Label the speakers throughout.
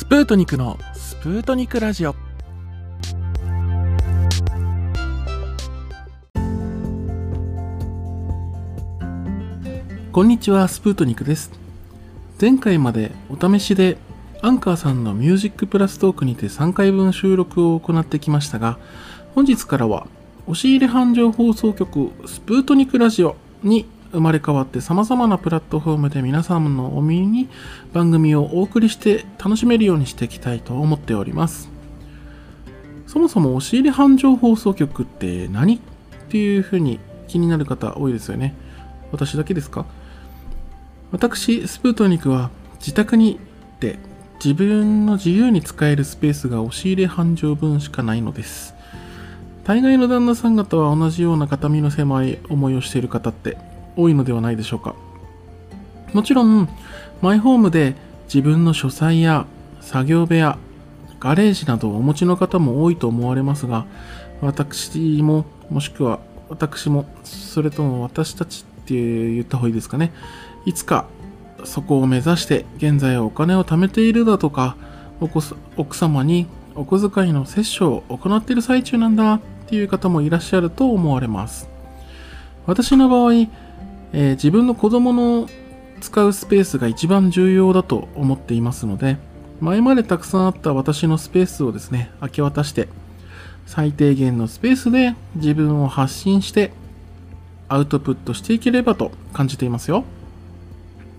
Speaker 1: スプートニクのスプートニクラジオ。こんにちはスプートニクです。前回までお試しでアンカーさんのミュージックプラストークにて3回分収録を行ってきましたが本日からは押し入れ繁盛放送局スプートニクラジオに生まれ変わって様々なプラットフォームで皆様のお耳に番組をお送りして楽しめるようにしていきたいと思っております。そもそも押し入れ繁盛放送局って何っていうふうに気になる方多いですよね。私だけですか？私スプートニクは自宅にって自分の自由に使えるスペースが押し入れ繁盛分しかないのです。大概の旦那さん方は同じような形見の狭い思いをしている方って多いのではないでしょうか。もちろんマイホームで自分の書斎や作業部屋ガレージなどをお持ちの方も多いと思われますが私ももしくは私もそれとも私たちって言った方がいいですかね。いつかそこを目指して現在はお金を貯めているだとか奥様にお小遣いの摂取を行っている最中なんだっていう方もいらっしゃると思われます。私の場合えー、自分の子供の使うスペースが一番重要だと思っていますので前までたくさんあった私のスペースをですね明け渡して最低限のスペースで自分を発信してアウトプットしていければと感じていますよ。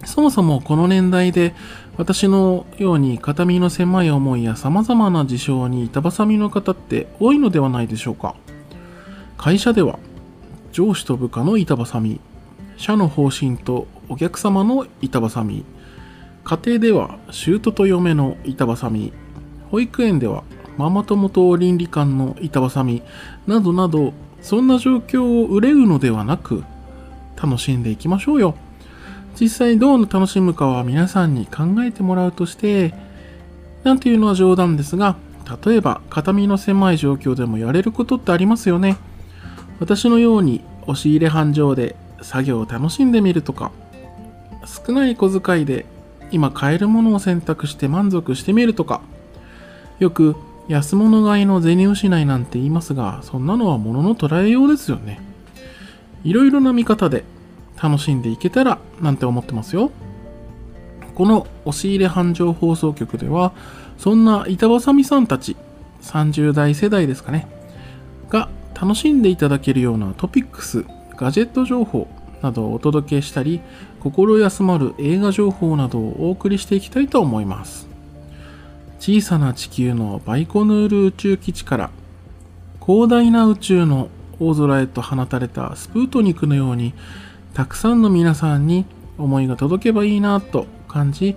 Speaker 1: そもそもこの年代で私のように片身の狭い思いや様々な事象に板挟みの方って多いのではないでしょうか。会社では上司と部下の板挟み社の方針とお客様の板挟み。家庭では舅と嫁の板挟み。保育園ではママ友と倫理観の板挟み。などなどそんな状況を憂うのではなく楽しんでいきましょうよ。実際どう楽しむかは皆さんに考えてもらうとしてなんていうのは冗談ですが例えば片身の狭い状況でもやれることってありますよね。私のように押し入れ繁盛で作業を楽しんでみるとか少ない小遣いで今買えるものを選択して満足してみるとかよく安物買いの銭失いなんて言いますがそんなのは物の捉えようですよね。いろいろな見方で楽しんでいけたらなんて思ってますよ。この押し入れ繁盛放送局ではそんな板挟みさんたち30代世代ですかねが楽しんでいただけるようなトピックスガジェット情報などをお届けしたり心休まる映画情報などをお送りしていきたいと思います。小さな地球のバイコヌール宇宙基地から広大な宇宙の大空へと放たれたスプートニクのようにたくさんの皆さんに思いが届けばいいなと感じ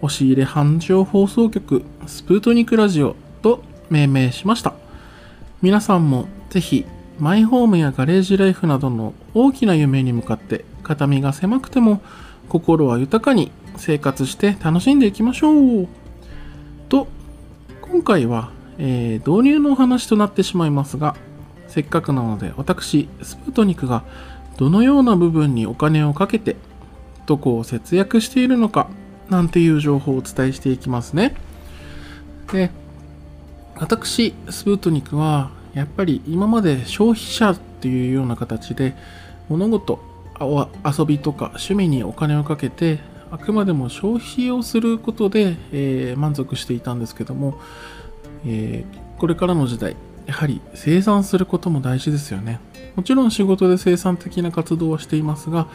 Speaker 1: 押し入れ繁盛放送局スプートニクラジオと命名しました。皆さんもぜひマイホームやガレージライフなどの大きな夢に向かって肩身が狭くても心は豊かに生活して楽しんでいきましょう。と今回は、えー、導入のお話となってしまいますがせっかくなので私スプートニクがどのような部分にお金をかけてどこを節約しているのかなんていう情報をお伝えしていきますね。で私スプートニクはやっぱり今まで消費者っていうような形で物事遊びとか趣味にお金をかけてあくまでも消費をすることで、えー、満足していたんですけども、えー、これからの時代やはり生産することも大事ですよね。もちろん仕事で生産的な活動はしていますが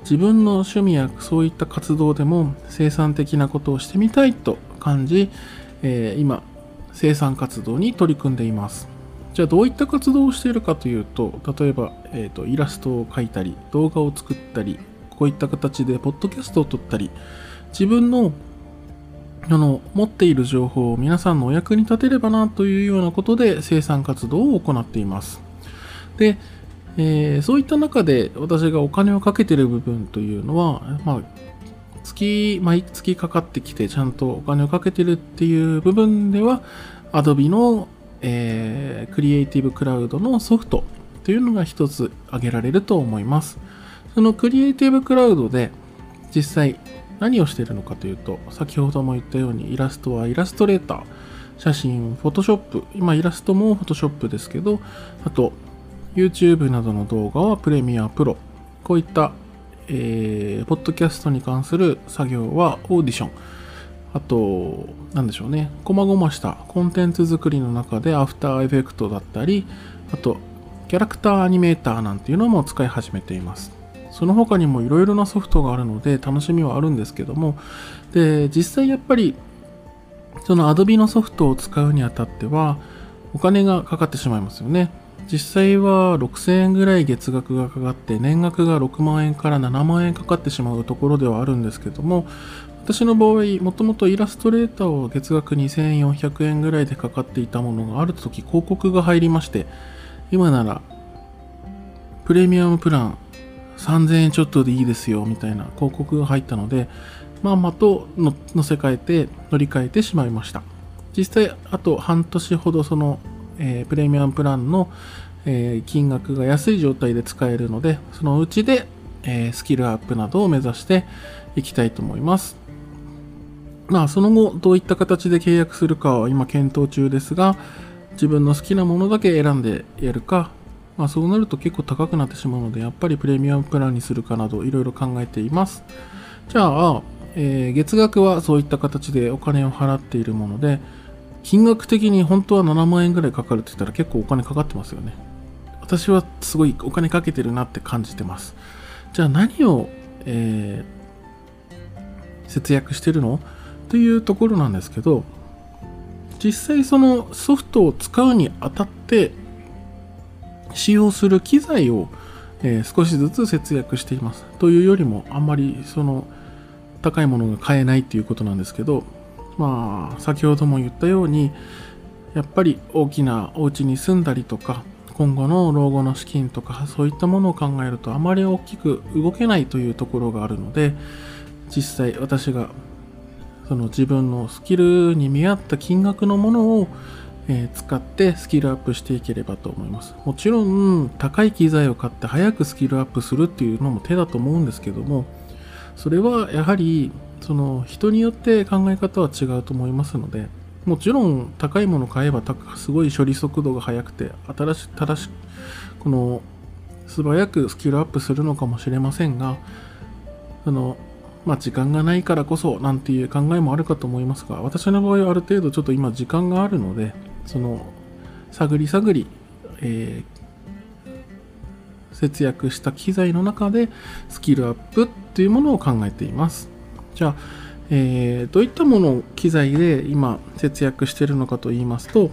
Speaker 1: 自分の趣味やそういった活動でも生産的なことをしてみたいと感じ、えー、今生産活動に取り組んでいます。じゃあどういった活動をしているかというと例えば、えーと、イラストを描いたり動画を作ったりこういった形でポッドキャストを撮ったり自分のあの持っている情報を皆さんのお役に立てればなというようなことで生産活動を行っています。で、えー、そういった中で私がお金をかけている部分というのは、まあ、月、毎月かかってきてちゃんとお金をかけてるっていう部分では Adobe のえー、クリエイティブクラウドのソフトというのが一つ挙げられると思います。そのクリエイティブクラウドで実際何をしているのかというと先ほども言ったようにイラストはイラストレーター写真フォトショップ今イラストもフォトショップですけどあと YouTube などの動画はプレミアプロこういった、えー、ポッドキャストに関する作業はオーディションあと、なんでしょうね、細々したコンテンツ作りの中でアフターエフェクトだったり、あと、キャラクターアニメーターなんていうのも使い始めています。その他にもいろいろなソフトがあるので楽しみはあるんですけども、で、実際やっぱり、その Adobe のソフトを使うにあたっては、お金がかかってしまいますよね。実際は6000円ぐらい月額がかかって年額が6万円から7万円かかってしまうところではあるんですけども私の場合もともとイラストレーターを月額2400円ぐらいでかかっていたものがある時広告が入りまして今ならプレミアムプラン3000円ちょっとでいいですよみたいな広告が入ったのでまあまと乗せ替えて乗り換えてしまいました。実際あと半年ほどその、えー、プレミアムプランの、えー、金額が安い状態で使えるのでそのうちで、えー、スキルアップなどを目指していきたいと思います。まあ、その後、どういった形で契約するかは今検討中ですが、自分の好きなものだけ選んでやるか、まあ、そうなると結構高くなってしまうので、やっぱりプレミアムプランにするかなど、いろいろ考えています。じゃあ、えー、月額はそういった形でお金を払っているもので、金額的に本当は7万円ぐらいかかるって言ったら結構お金かかってますよね。私はすごいお金かけてるなって感じてます。じゃあ何を、えー、節約してるの？というところなんですけど実際そのソフトを使うにあたって使用する機材を、え、少しずつ節約しています。というよりもあんまりその高いものが買えないっていうことなんですけどまあ先ほども言ったようにやっぱり大きなお家に住んだりとか今後の老後の資金とかそういったものを考えるとあまり大きく動けないというところがあるので実際私がその自分のスキルに見合った金額のものを、えー、使ってスキルアップしていければと思います。もちろん高い機材を買って早くスキルアップするっていうのも手だと思うんですけどもそれはやはりその人によって考え方は違うと思いますのでもちろん高いものを買えばすごい処理速度が速くて新し正しこの素早くスキルアップするのかもしれませんがそのまあ、時間がないからこそなんていう考えもあるかと思いますが私の場合はある程度ちょっと今時間があるのでその探り探り、えー、節約した機材の中でスキルアップっていうものを考えています。じゃあ、えー、どういったものを機材で今節約してるのかと言いますと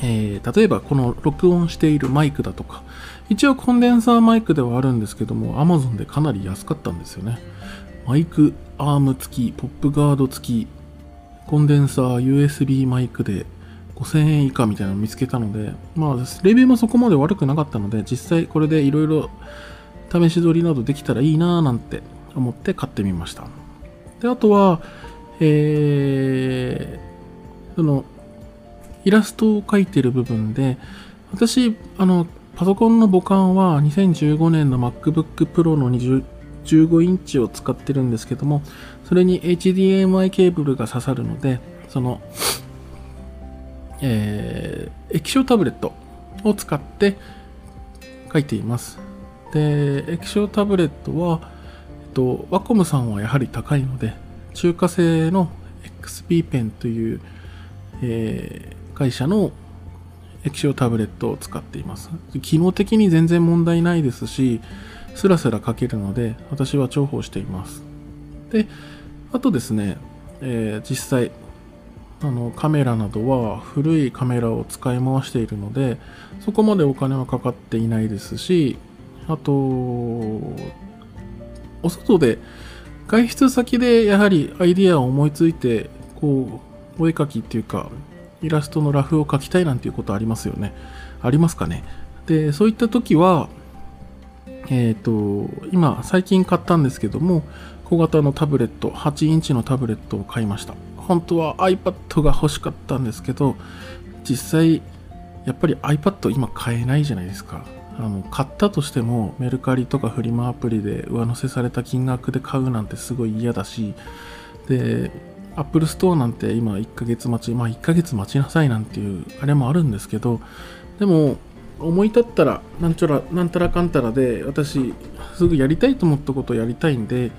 Speaker 1: えー、例えばこの録音しているマイクだとか一応コンデンサーマイクではあるんですけども Amazon でかなり安かったんですよね。マイクアーム付き、ポップガード付き、コンデンサー、USB マイクで5000円以下みたいなのを見つけたので、まあ、レビューもそこまで悪くなかったので、実際これでいろいろ試し撮りなどできたらいいなぁなんて思って買ってみました。で、あとは、えー、その、イラストを描いてる部分で、私、あの、パソコンの母艦は2015年の MacBook Pro の20 15インチを使ってるんですけども、それに HDMI ケーブルが刺さるので、その、えー、液晶タブレットを使って書いています。で、液晶タブレットは、えっと、ワコムさんはやはり高いので、中華製の XP ペンという、えー、会社の液晶タブレットを使っています。機能的に全然問題ないですし、スラスラ書けるので、私は重宝しています。で、あとですね、えー、実際、あのカメラなどは古いカメラを使い回しているので、そこまでお金はかかっていないですし、あと、お外で、外出先でやはりアイディアを思いついて、こう、お絵描きっていうか、イラストのラフを描きたいなんていうことありますよね。ありますかね。で、そういった時は、えっ、ー、と、今、最近買ったんですけども、小型のタブレット、8インチのタブレットを買いました。本当は iPad が欲しかったんですけど、実際、やっぱり iPad 今買えないじゃないですか。あの買ったとしてもメルカリとかフリマアプリで上乗せされた金額で買うなんてすごい嫌だしでアップルストアなんて今1ヶ月待ちまあ1ヶ月待ちなさいなんていうあれもあるんですけどでも思い立ったらなんちゃらなんたらかんたらで私すぐやりたいと思ったことをやりたいんで、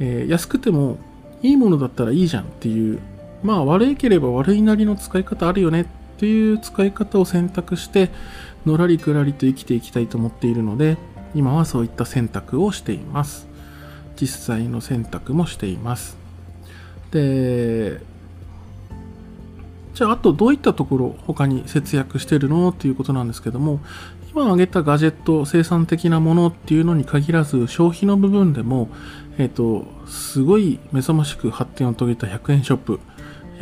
Speaker 1: えー、安くてもいいものだったらいいじゃんっていうまあ悪いければ悪いなりの使い方あるよねっていう使い方を選択してのらりくらりと生きていきたいと思っているので今はそういった選択をしています。実際の選択もしています。でじゃああとどういったところ他に節約してるのっていうことなんですけども今挙げたガジェット生産的なものっていうのに限らず消費の部分でもえっ、ー、とすごい目覚ましく発展を遂げた100円ショップ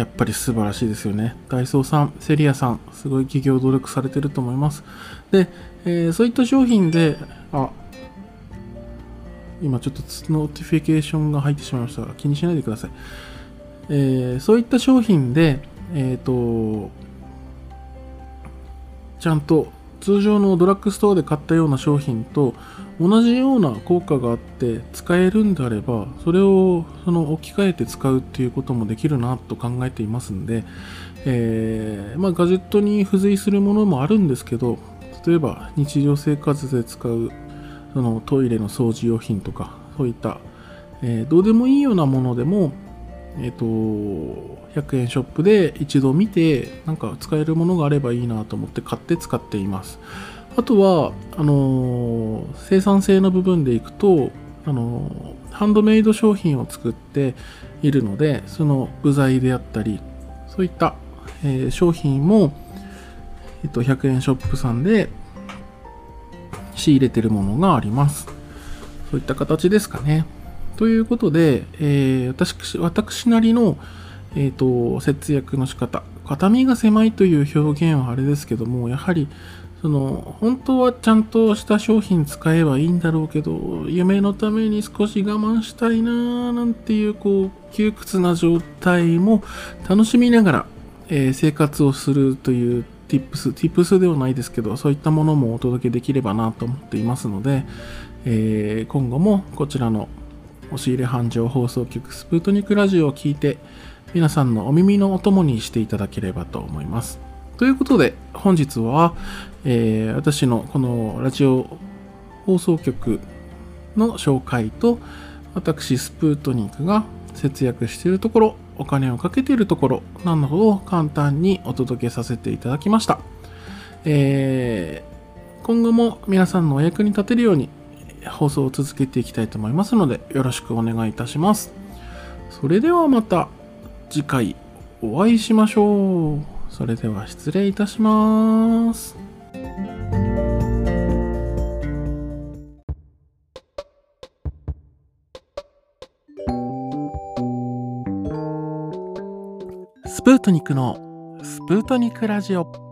Speaker 1: やっぱり素晴らしいですよね。ダイソーさん、セリアさん、すごい企業努力されてると思います。で、えー、そういった商品で、あ、今ちょっと notification が入ってしまいましたが、気にしないでください。えー、そういった商品で、えっ、ー、と、ちゃんと通常のドラッグストアで買ったような商品と同じような効果があって使えるんであればそれをその置き換えて使うっていうこともできるなと考えていますんで、えー、まあ、ガジェットに付随するものもあるんですけど例えば日常生活で使うそのトイレの掃除用品とかそういった、えー、どうでもいいようなものでもえっ、ー、と100円ショップで一度見てなんか使えるものがあればいいなと思って買って使っています。あとはあのー、生産性の部分でいくとあのー、ハンドメイド商品を作っているのでその具材であったりそういった、えー、商品も、えっと、100円ショップさんで仕入れてるものがあります。そういった形ですかね。ということで、えー、私私なりの、えーと、節約の仕方肩身が狭いという表現はあれですけどもやはりその本当はちゃんとした商品使えばいいんだろうけど夢のために少し我慢したいなーなんていうこう窮屈な状態も楽しみながら、えー、生活をするという tips tips ではないですけどそういったものもお届けできればなと思っていますので、えー、今後もこちらの押し入れ繁盛放送局スプートニクラジオを聞いて皆さんのお耳のお供にしていただければと思います。ということで本日は、えー、私のこのラジオ放送局の紹介と私スプートニクが節約しているところお金をかけているところなどを簡単にお届けさせていただきました、えー、今後も皆さんのお役に立てるように放送を続けていきたいと思いますのでよろしくお願いいたします。それではまた次回お会いしましょう。それでは失礼いたします。スプートニクのスプートニクラジオ。